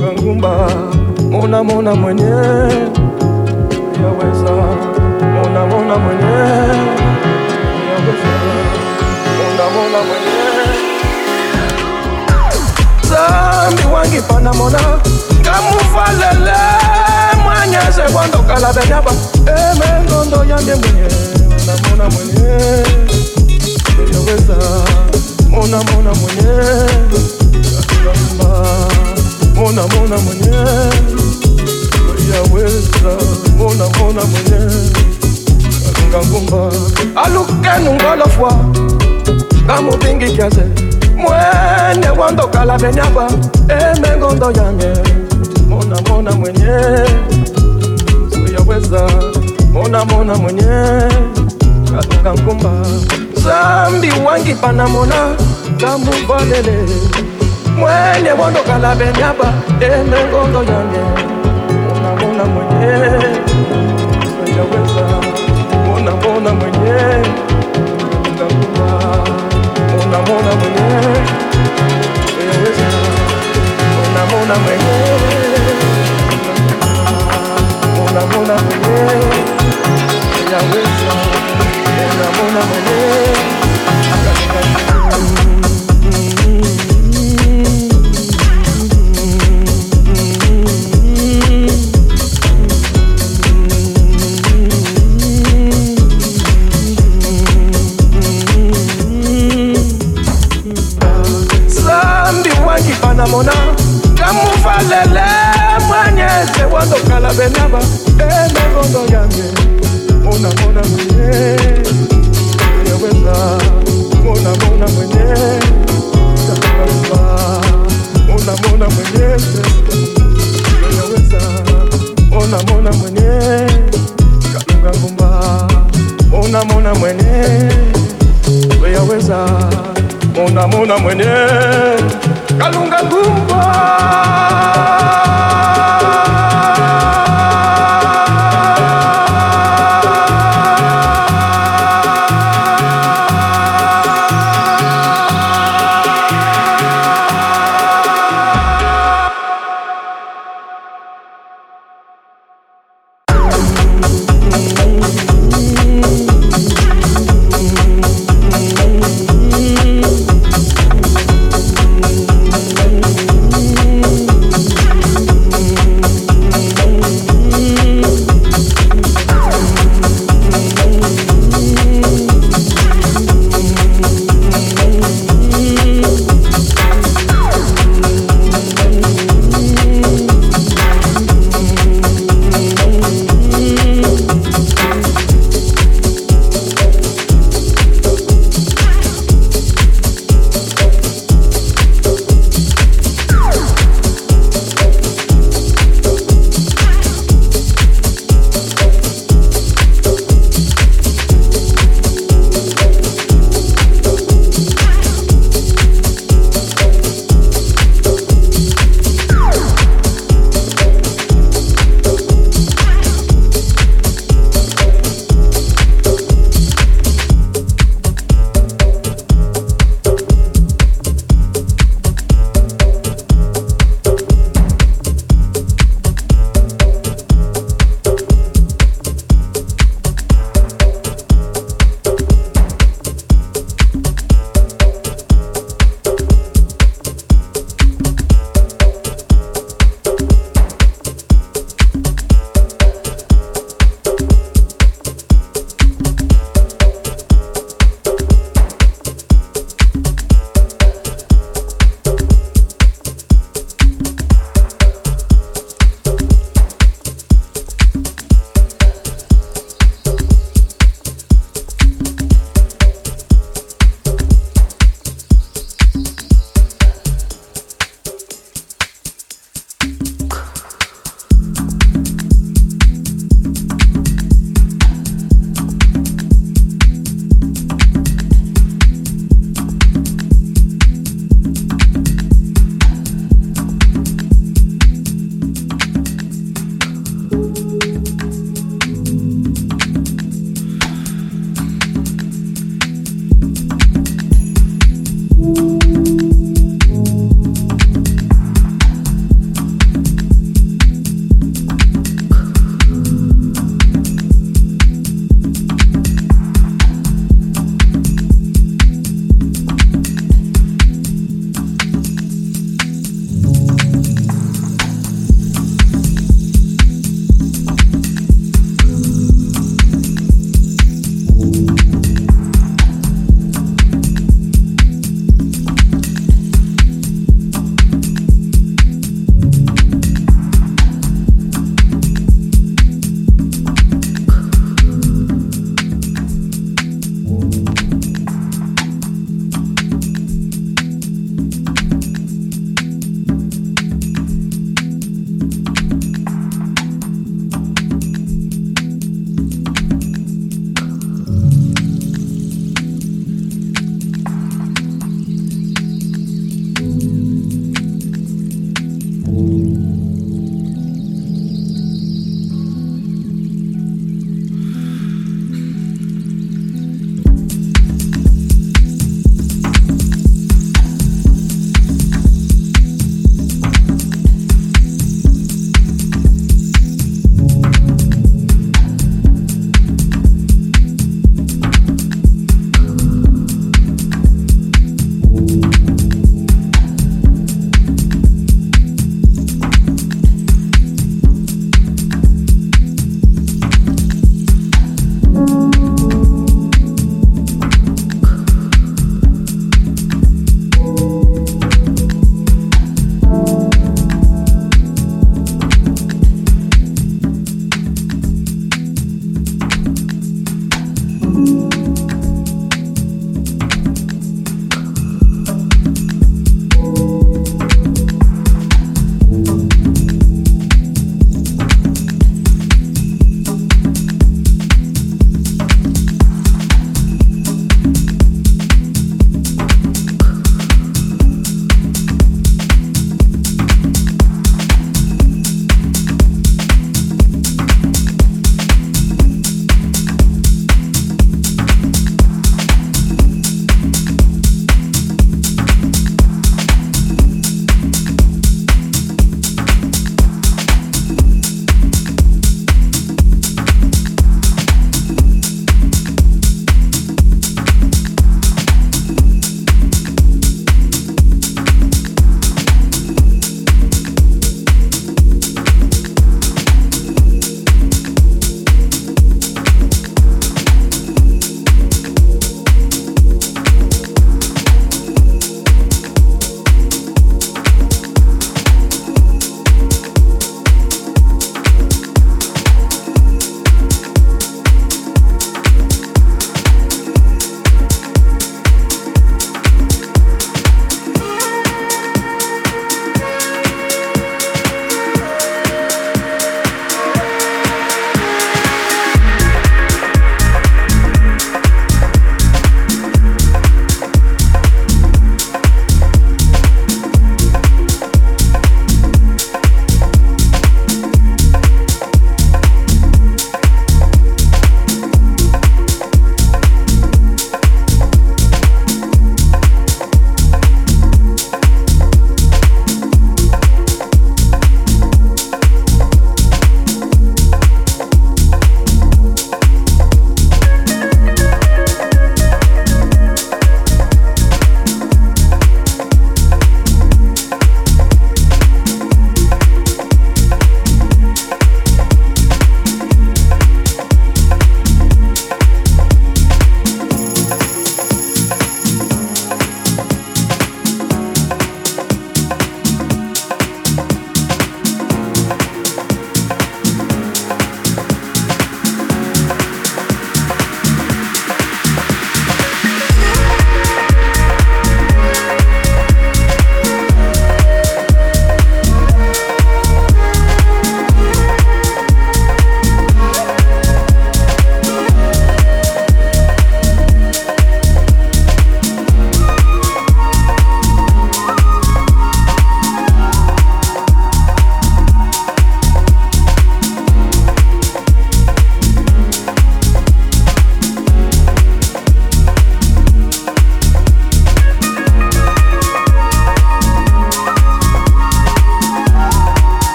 kangumba mona mona mwenye yaweza mona mona mwenye yaweza mona mona mwenye zambi wangi pana mona ngamufalele mwanyeze kwandokala benyaba emengondo yambe mwenye mona mona mwenye yaweza mona mona mwenye mona mona mwenye yaweza mona mona mwenye ngangumba alukenungolo fwa ngamupingi kiase mwene wandokala benyaba emengondo yanye mona mona mwenye yaweza mona mona mwenye ngankumba zambi wangi panamona ngamuvalele mwene bondo kalabe myaba emengondo yange unamona mwenye sayaweza unamona mwenye ndakuma unamona mwenye sayaweza unamona mwenye unamona mwenye sayaweza unamona mwenye akashikashika mona kamuvalele mwanye tewa tokala benaba ena yange mona mona yeweza mona mona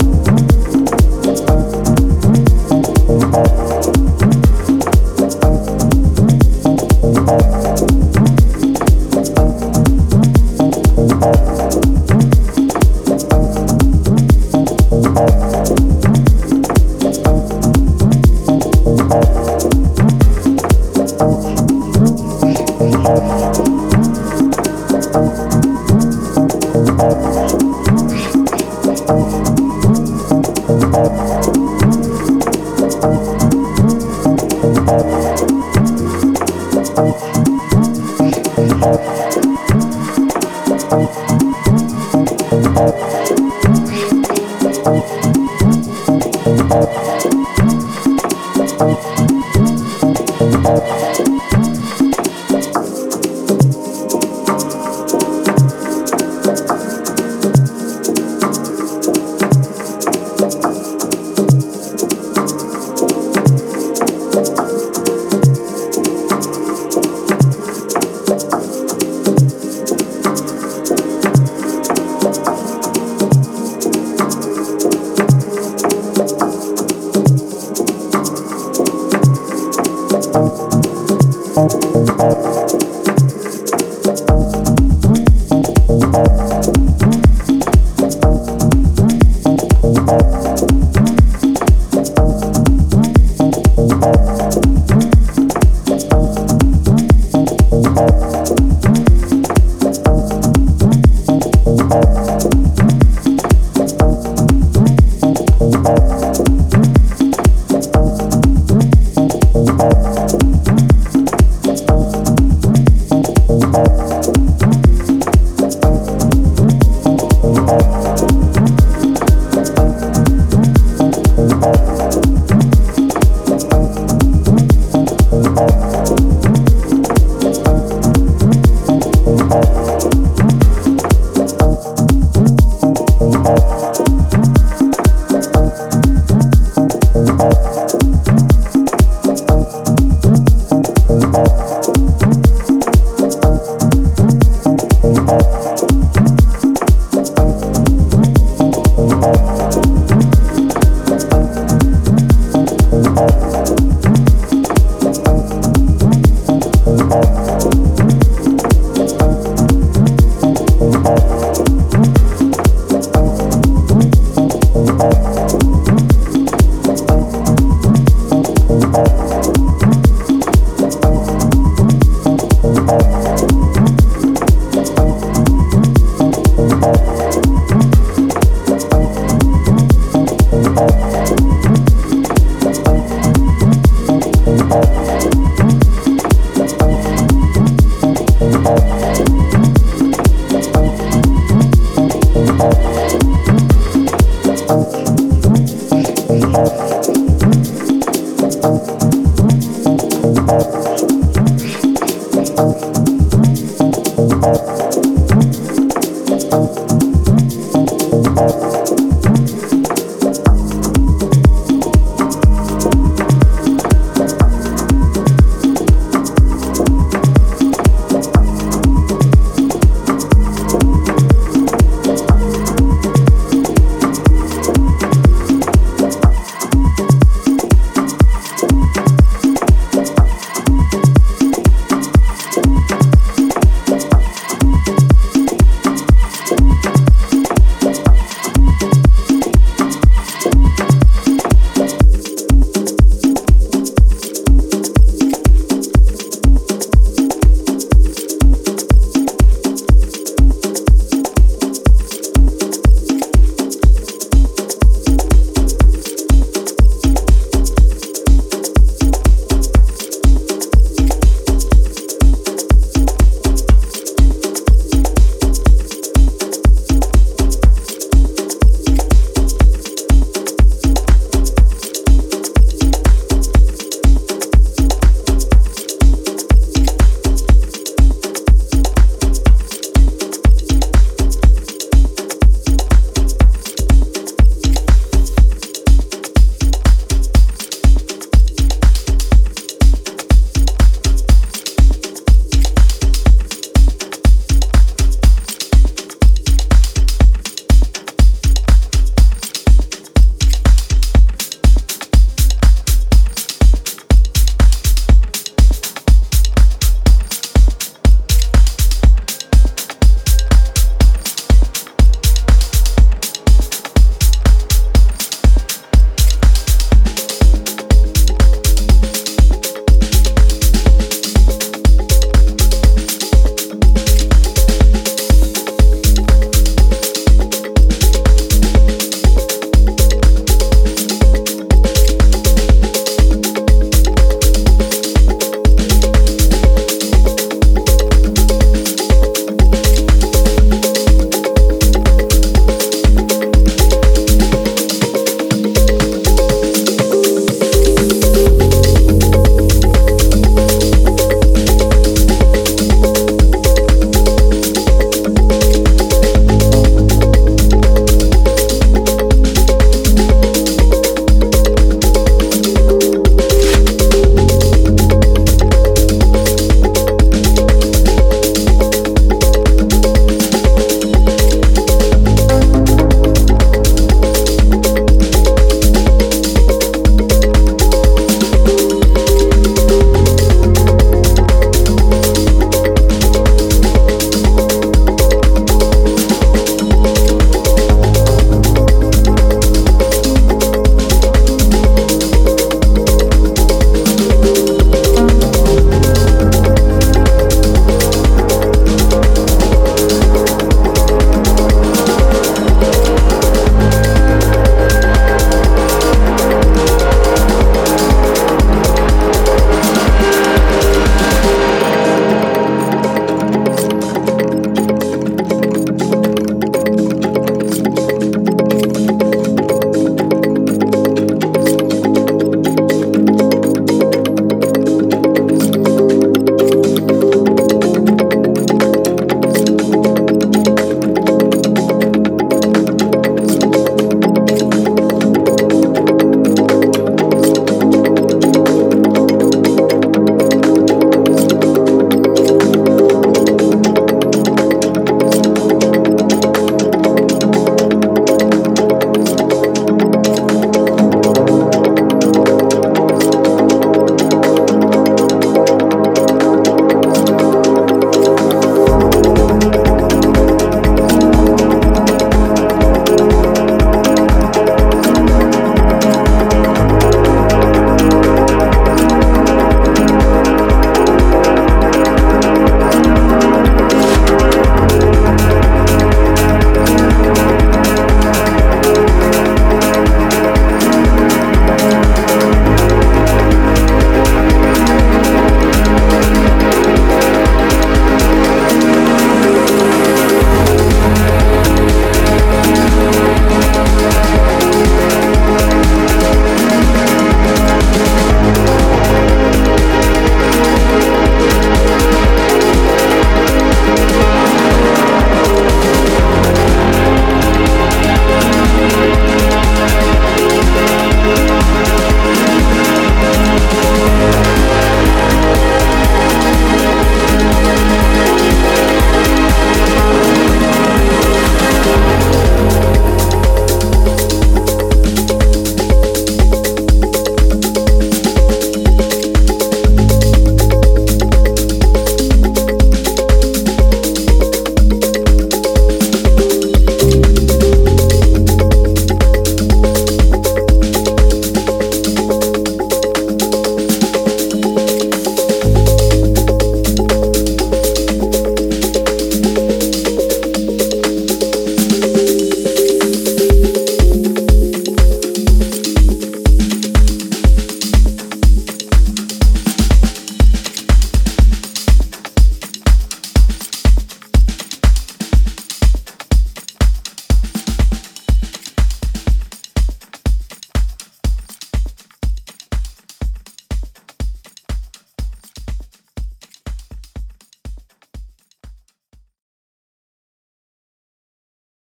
Thank you.